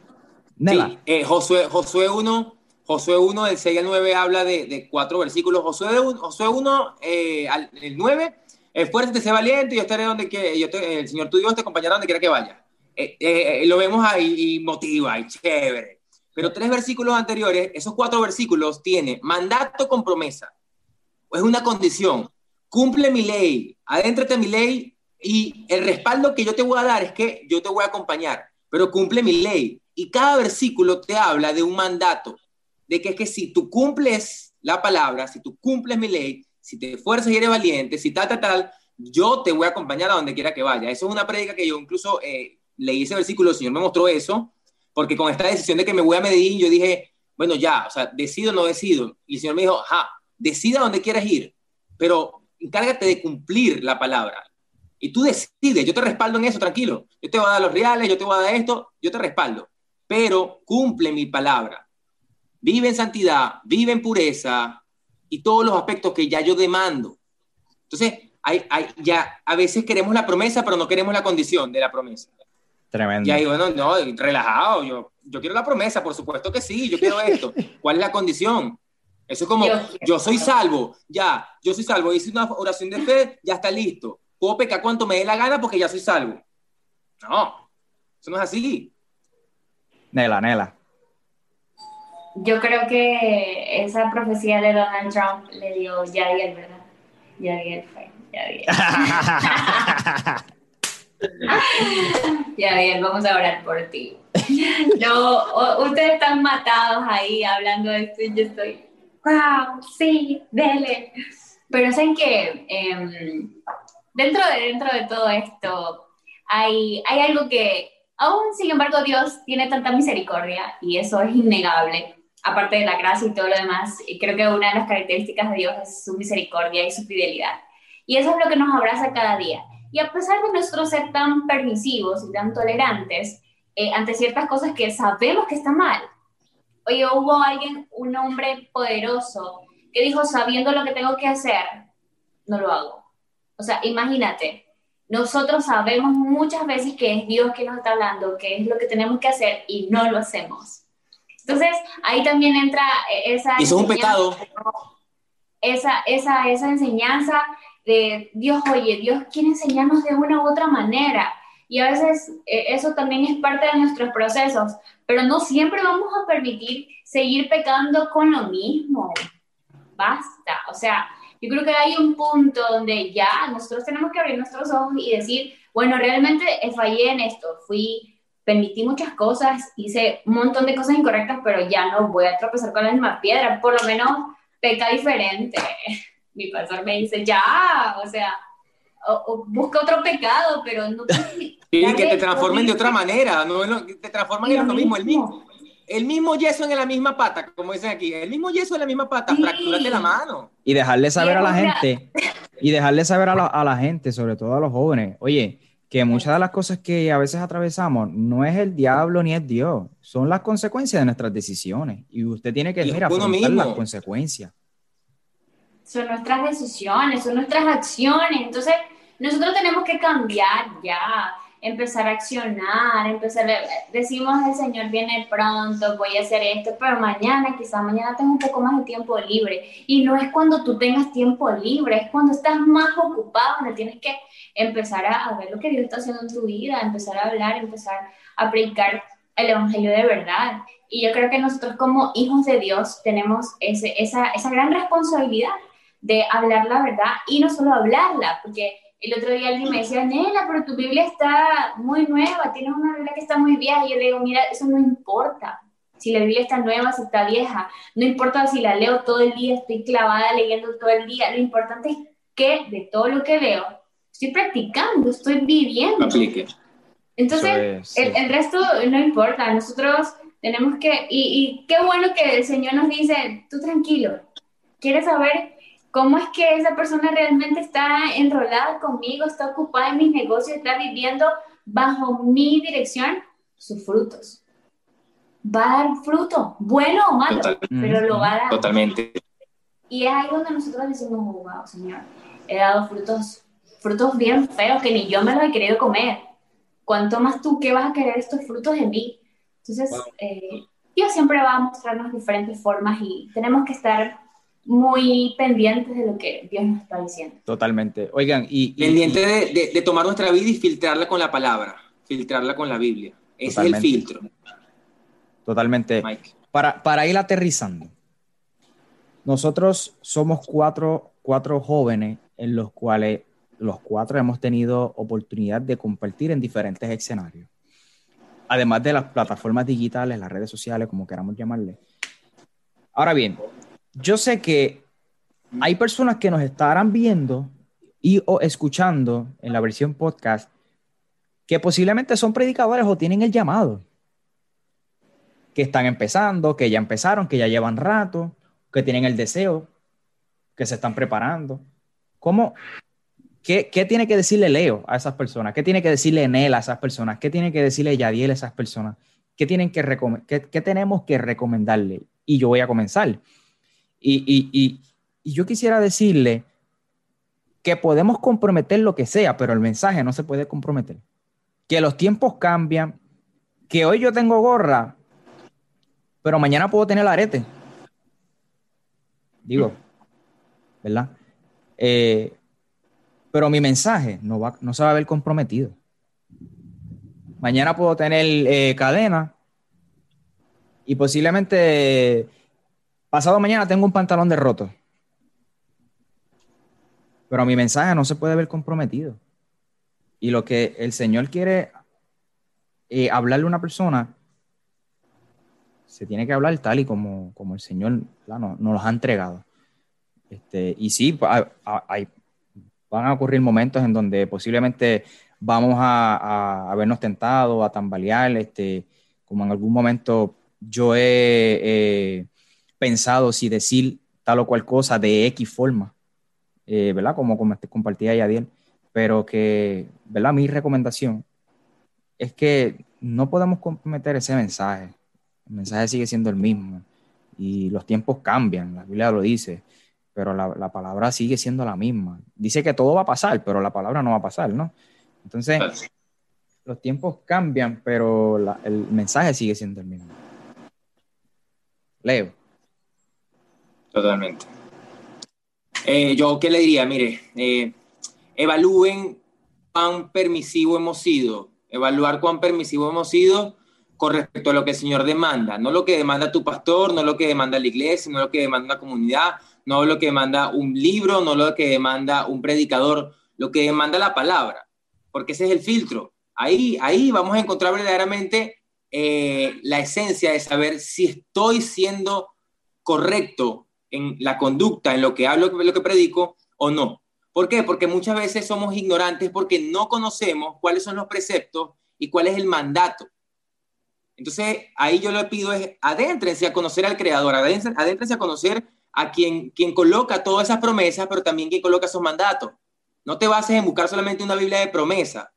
Sí, eh, Josué, Josué 1, Josué 1, del 6 al 9 habla de, de cuatro versículos. Josué 1, Josué 1 eh, al, el 9, esfuérzate, sé valiente, yo estaré donde que, yo te, el Señor tu Dios te acompañará donde quiera que vaya. Eh, eh, lo vemos ahí y motiva, y chévere. Pero tres versículos anteriores, esos cuatro versículos tiene mandato con promesa. Es una condición. Cumple mi ley, adéntrate mi ley y el respaldo que yo te voy a dar es que yo te voy a acompañar, pero cumple mi ley. Y cada versículo te habla de un mandato, de que es que si tú cumples la palabra, si tú cumples mi ley, si te esfuerzas y eres valiente, si tal, tal, tal, yo te voy a acompañar a donde quiera que vaya. Eso es una prédica que yo incluso eh, leí ese versículo, el Señor me mostró eso, porque con esta decisión de que me voy a Medellín, yo dije, bueno, ya, o sea, decido o no decido. Y el Señor me dijo, ajá, decida dónde quieras ir, pero encárgate de cumplir la palabra. Y tú decides, yo te respaldo en eso, tranquilo. Yo te voy a dar los reales, yo te voy a dar esto, yo te respaldo. Pero cumple mi palabra. Vive en santidad, vive en pureza y todos los aspectos que ya yo demando. Entonces, hay, hay, ya a veces queremos la promesa, pero no queremos la condición de la promesa. Tremendo. Y ahí, bueno, no, relajado, yo, yo quiero la promesa, por supuesto que sí, yo quiero esto. ¿Cuál es la condición? Eso es como, yo soy salvo, ya, yo soy salvo, hice una oración de fe, ya está listo puedo pecar cuanto me dé la gana porque ya soy salvo. No, eso no es así. Nela, Nela. Yo creo que esa profecía de Donald Trump le dio Yadiel, ¿verdad? Yadiel fue, Yadiel. Yadiel, vamos a orar por ti. No, ustedes están matados ahí hablando de esto y yo estoy, wow, sí, dele. Pero saben que dentro de, todo esto hay, algo que, Aún, sin embargo, Dios tiene tanta misericordia y eso es innegable. Aparte de la gracia y todo lo demás, creo que una de las características de Dios es su misericordia y su fidelidad. Y eso es lo que nos abraza cada día. Y a pesar de nosotros ser tan permisivos y tan tolerantes eh, ante ciertas cosas que sabemos que está mal, oye, hubo alguien, un hombre poderoso, que dijo, sabiendo lo que tengo que hacer, no lo hago. O sea, imagínate, nosotros sabemos muchas veces que es Dios que nos está hablando, que es lo que tenemos que hacer y no lo hacemos. Entonces, ahí también entra eh, esa... Y es un pecado. Esa, esa, esa enseñanza de Dios, oye, Dios quiere enseñarnos de una u otra manera. Y a veces eh, eso también es parte de nuestros procesos, pero no siempre vamos a permitir seguir pecando con lo mismo. Basta. O sea, yo creo que hay un punto donde ya nosotros tenemos que abrir nuestros ojos y decir, bueno, realmente fallé en esto, fui, permití muchas cosas, hice un montón de cosas incorrectas, pero ya no voy a tropezar con la misma piedra, por lo menos peca diferente. Mi pastor me dice, ya, o sea, o, busca otro pecado, pero no... Sí, que te transformen de otra manera, no, te transforman en lo mismo, el mismo el mismo yeso en la misma pata, como dicen aquí, el mismo yeso en la misma pata, sí. fractúrate la mano. Y dejarle saber a la gente, y dejarle saber a la, a la, gente, sobre todo a los jóvenes, oye, que muchas de las cosas que a veces atravesamos no es el diablo ni es Dios, son las consecuencias de nuestras decisiones. Y usted tiene que, mira, afrontar las consecuencias. Son nuestras decisiones, son nuestras acciones. Entonces, nosotros tenemos que cambiar ya empezar a accionar, empezar a, decimos el Señor viene pronto, voy a hacer esto, pero mañana, quizá mañana tengo un poco más de tiempo libre. Y no es cuando tú tengas tiempo libre, es cuando estás más ocupado, donde tienes que empezar a, ver lo que Dios está haciendo en tu vida, empezar a hablar, empezar a predicar el Evangelio de verdad. Y yo creo que nosotros como hijos de Dios tenemos ese, esa, esa gran responsabilidad de hablar la verdad y no solo hablarla, porque el otro día alguien me decía, Nela, pero tu Biblia está muy nueva, tienes una Biblia que está muy vieja. Y yo le digo, mira, eso no importa. Si la Biblia está nueva, si está vieja. No importa si la leo todo el día, estoy clavada leyendo todo el día. Lo importante es que de todo lo que leo, estoy practicando, estoy viviendo. Aplique. Entonces, el, el, resto no importa. Nosotros tenemos que, y, y qué bueno que el Señor nos dice, tú tranquilo, ¿quieres saber ¿Cómo es que esa persona realmente está enrolada conmigo, está ocupada en mis negocios, está viviendo bajo mi dirección? Sus frutos. Va a dar fruto, bueno o malo, pero lo va a dar. Totalmente. Y es ahí donde nosotros decimos, oh, wow, Señor, he dado frutos, frutos bien feos que ni yo me los he querido comer. ¿Cuánto más tú que vas a querer estos frutos en mí? Entonces, eh, Dios siempre va a mostrarnos diferentes formas y tenemos que estar muy pendientes de lo que Dios nos está diciendo. Totalmente. Oigan, y... Pendiente de, de, tomar nuestra vida y filtrarla con la palabra, filtrarla con la Biblia. Ese es el filtro. Totalmente. Para, para ir aterrizando, nosotros somos cuatro, cuatro jóvenes en los cuales los cuatro hemos tenido oportunidad de compartir en diferentes escenarios. Además de las plataformas digitales, las redes sociales, como queramos llamarle. Ahora bien, yo sé que hay personas que nos estarán viendo y o escuchando en la versión podcast que posiblemente son predicadores o tienen el llamado, que están empezando, que ya empezaron, que ya llevan rato, que tienen el deseo, que se están preparando. ¿Cómo, qué, qué tiene que decirle Leo a esas personas? ¿Qué tiene que decirle Nel a esas personas? ¿Qué tiene que decirle Yadiel a esas personas? ¿Qué, tienen que qué, qué tenemos que recomendarle? Y yo voy a comenzar. Y, yo quisiera decirle que podemos comprometer lo que sea, pero el mensaje no se puede comprometer. Que los tiempos cambian, que hoy yo tengo gorra, pero mañana puedo tener arete. Digo, ¿verdad? Eh, pero mi mensaje no, va, no se va a ver comprometido. Mañana puedo tener eh, cadena y posiblemente Pasado mañana tengo un pantalón de roto. Pero mi mensaje no se puede ver comprometido. Y lo que el Señor quiere eh, hablarle a una persona, se tiene que hablar tal y como, como el Señor nos, nos los ha entregado. Este, y sí, hay, van a ocurrir momentos en donde posiblemente vamos a, vernos tentados, a tambalear, este, como en algún momento yo he pensado si decir tal o cual cosa de X forma, eh, ¿verdad? Como, como compartía Yadiel, pero que, ¿verdad? Mi recomendación es que no podemos comprometer ese mensaje. El mensaje sigue siendo el mismo y los tiempos cambian, la Biblia lo dice, pero la, palabra sigue siendo la misma. Dice que todo va a pasar, pero la palabra no va a pasar, ¿no? Entonces, los tiempos cambian, pero el mensaje sigue siendo el mismo. Leo. Totalmente. Eh, yo, ¿qué le diría? Mire, eh, evalúen cuán permisivo hemos sido, evaluar cuán permisivo hemos sido con respecto a lo que el Señor demanda, no lo que demanda tu pastor, no lo que demanda la iglesia, no lo que demanda la comunidad, no lo que demanda un libro, no lo que demanda un predicador, lo que demanda la palabra, porque ese es el filtro. Ahí, ahí vamos a encontrar verdaderamente eh, la esencia de saber si estoy siendo correcto en la conducta, en lo que hablo, en lo que predico o no. ¿Por qué? Porque muchas veces somos ignorantes porque no conocemos cuáles son los preceptos y cuál es el mandato. Entonces, ahí yo le pido es, adéntrense a conocer al Creador, adéntrense a conocer a quien, quien coloca todas esas promesas, pero también quien coloca esos mandatos. No te bases en buscar solamente una Biblia de promesa.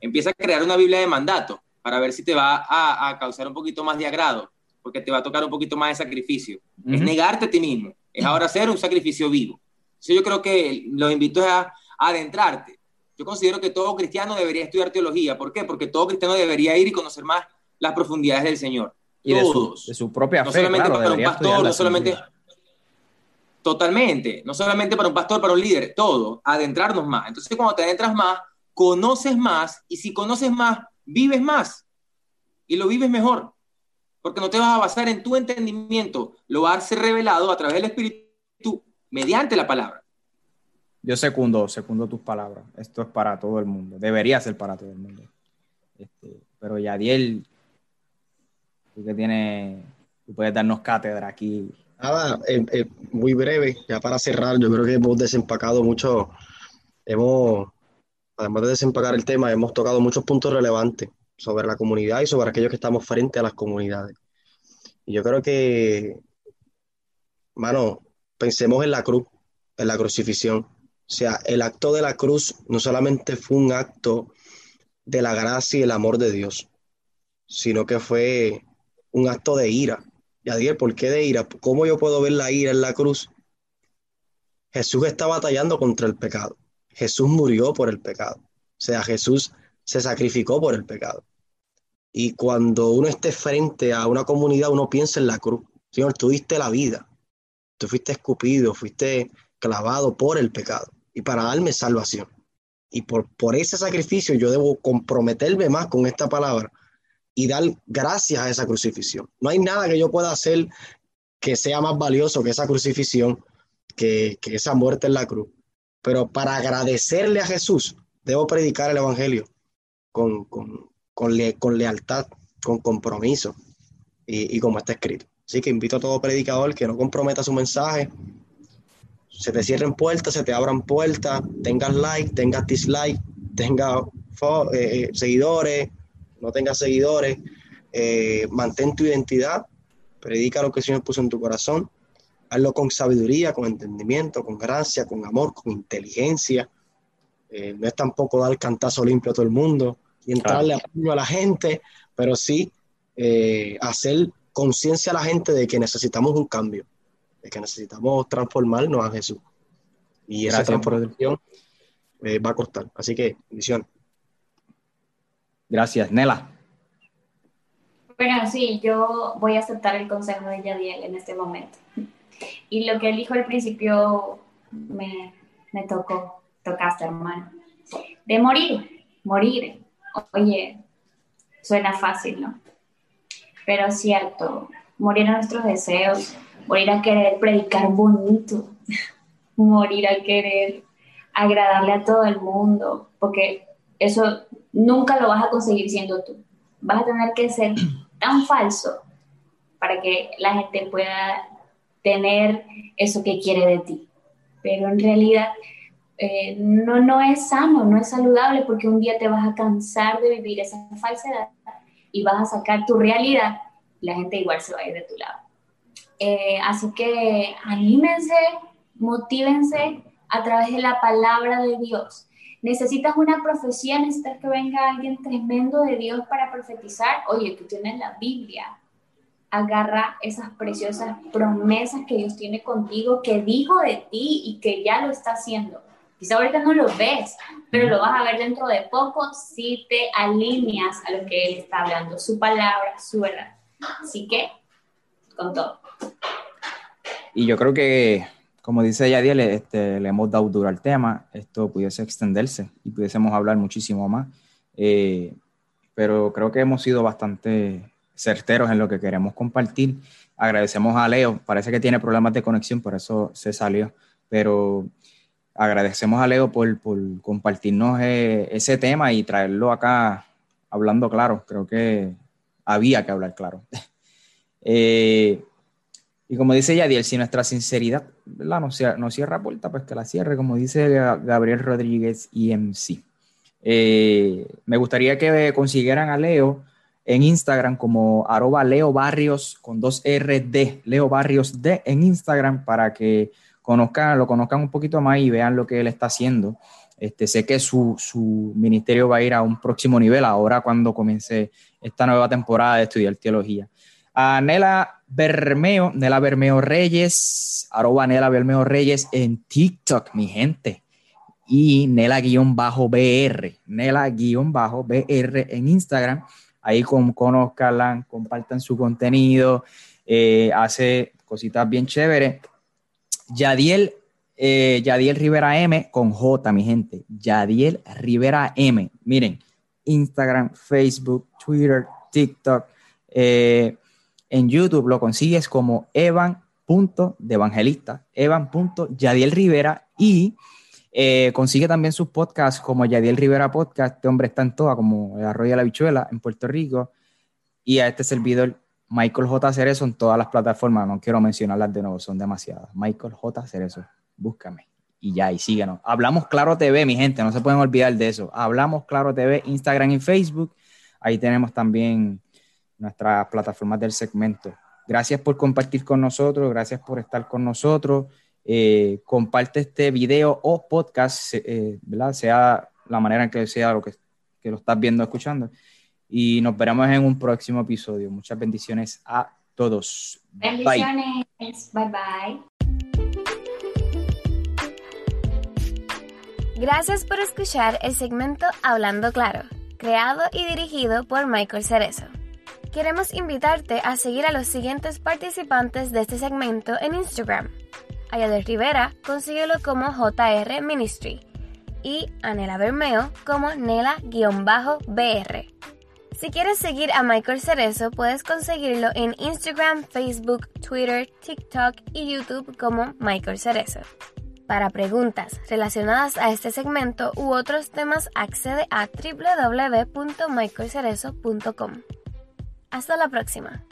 Empieza a crear una Biblia de mandato para ver si te va a, a causar un poquito más de agrado porque te va a tocar un poquito más de sacrificio. Es negarte a ti mismo, es ahora hacer un sacrificio vivo. Entonces yo creo que los invito a, adentrarte. Yo considero que todo cristiano debería estudiar teología. ¿Por qué? Porque todo cristiano debería ir y conocer más las profundidades del Señor. Y de su, propia no fe. Solamente para un pastor, no solamente. Totalmente. No solamente para un pastor, para un líder, todo. Adentrarnos más. Entonces, cuando te adentras más, conoces más. Y si conoces más, vives más. Y lo vives mejor porque no te vas a basar en tu entendimiento, lo va a ser revelado a través del Espíritu mediante la palabra. Yo secundo, secundo tus palabras. Esto es para todo el mundo. Debería ser para todo el mundo. Este, pero Yadiel, tú que tienes, tú puedes darnos cátedra aquí. Nada, eh, eh, muy breve, ya para cerrar, yo creo que hemos desempacado mucho, hemos, además de desempacar el tema, hemos tocado muchos puntos relevantes sobre la comunidad y sobre aquellos que estamos frente a las comunidades. Y yo creo que, mano, pensemos en la cruz, en la crucifixión. O sea, el acto de la cruz no solamente fue un acto de la gracia y el amor de Dios, sino que fue un acto de ira. Y Adiel, ¿por qué de ira? ¿Cómo yo puedo ver la ira en la cruz? Jesús está batallando contra el pecado. Jesús murió por el pecado. O sea, Jesús se sacrificó por el pecado. Y cuando uno esté frente a una comunidad, uno piensa en la cruz. Señor, tú diste la vida. Tú fuiste escupido, fuiste clavado por el pecado y para darme salvación. Y por, por ese sacrificio yo debo comprometerme más con esta palabra y dar gracias a esa crucifixión. No hay nada que yo pueda hacer que sea más valioso que esa crucifixión, que, que esa muerte en la cruz. Pero para agradecerle a Jesús, debo predicar el Evangelio con, con, lealtad, con compromiso y, como está escrito. Así que invito a todo predicador que no comprometa su mensaje, se te cierren puertas, se te abran puertas, tengas like, tengas dislike, tengas eh, eh, seguidores, no tengas seguidores, eh, mantén tu identidad, predica lo que el Señor puso en tu corazón, hazlo con sabiduría, con entendimiento, con gracia, con amor, con inteligencia. no es tampoco dar cantazo limpio a todo el mundo, y entrarle a a la gente, pero sí eh, hacer conciencia a la gente de que necesitamos un cambio, de que necesitamos transformarnos a Jesús. Y esa transformación eh, va a costar. Así que, bendición. Gracias. Nela. Bueno, sí, yo voy a aceptar el consejo de Yadiel en este momento. Y lo que él dijo al principio me, me tocó, tocaste, hermano. De morir, morir. Oye, suena fácil, ¿no? Pero es cierto, morir a nuestros deseos, morir a querer predicar bonito, morir a querer agradarle a todo el mundo, porque eso nunca lo vas a conseguir siendo tú. Vas a tener que ser tan falso para que la gente pueda tener eso que quiere de ti. Pero en realidad eh, no, no es sano, no es saludable porque un día te vas a cansar de vivir esa falsedad y vas a sacar tu realidad y la gente igual se va a ir de tu lado. Eh, así que anímense, motívense a través de la palabra de Dios. Necesitas una profecía, necesitas que venga alguien tremendo de Dios para profetizar. Oye, tú tienes la Biblia. Agarra esas preciosas promesas que Dios tiene contigo, que dijo de ti y que ya lo está haciendo. Quizá ahorita no lo ves, pero lo vas a ver dentro de poco si te alineas a lo que Él está hablando, su palabra, su verdad. Así que, con todo. Y yo creo que, como dice Yadiel, este, le hemos dado duro al tema, esto pudiese extenderse y pudiésemos hablar muchísimo más, eh, pero creo que hemos sido bastante certeros en lo que queremos compartir. Agradecemos a Leo, parece que tiene problemas de conexión, por eso se salió, pero agradecemos a Leo por, por compartirnos eh, ese tema y traerlo acá hablando claro. Creo que había que hablar claro. eh, y como dice Yadiel, si nuestra sinceridad ¿verdad? No, cierra, no cierra puerta, pues que la cierre, como dice Gabriel Rodríguez IMC. Eh, me gustaría que consiguieran a Leo en Instagram como arroba Leo Barrios con dos RD, Leo Barrios D en Instagram para que conozcan, lo conozcan un poquito más y vean lo que él está haciendo. Este, sé que su, su, ministerio va a ir a un próximo nivel ahora cuando comience esta nueva temporada de estudiar teología. A Nela Bermeo, Nela Bermeo Reyes, arroba Nela Bermeo Reyes en TikTok, mi gente. Y Nela-BR, Nela-BR en Instagram. Ahí con, conozcan, compartan su contenido, eh, hace cositas bien chéveres. Yadiel, eh, Yadiel Rivera M con J, mi gente. Yadiel Rivera M. Miren, Instagram, Facebook, Twitter, TikTok. Eh, en YouTube lo consigues como evan.devangelista, evan.yadiel Rivera y eh, consigue también sus podcasts como Yadiel Rivera Podcast. Este hombre está en toda, como el Arroyo de la Bichuela en Puerto Rico. Y a este servidor Michael J. Cerezo en todas las plataformas, no quiero mencionarlas de nuevo, son demasiadas. Michael J. Cerezo, búscame. Y ya, y síguenos. Hablamos Claro TV, mi gente, no se pueden olvidar de eso. Hablamos Claro TV, Instagram y Facebook. Ahí tenemos también nuestras plataformas del segmento. Gracias por compartir con nosotros, gracias por estar con nosotros. Eh, comparte este video o podcast, eh, ¿verdad? Sea la manera en que sea lo que, que lo estás viendo, escuchando y nos veremos en un próximo episodio. Muchas bendiciones a todos. Bendiciones. Bye bye. Gracias por escuchar el segmento Hablando Claro, creado y dirigido por Michael Cerezo. Queremos invitarte a seguir a los siguientes participantes de este segmento en Instagram. Ayadel Rivera, consíguelo como JR Ministry y Anela Bermeo como Nela-BR. Si quieres seguir a Michael Cerezo, puedes conseguirlo en Instagram, Facebook, Twitter, TikTok y YouTube como Michael Cerezo. Para preguntas relacionadas a este segmento u otros temas, accede a www.michaelcerezo.com. Hasta la próxima.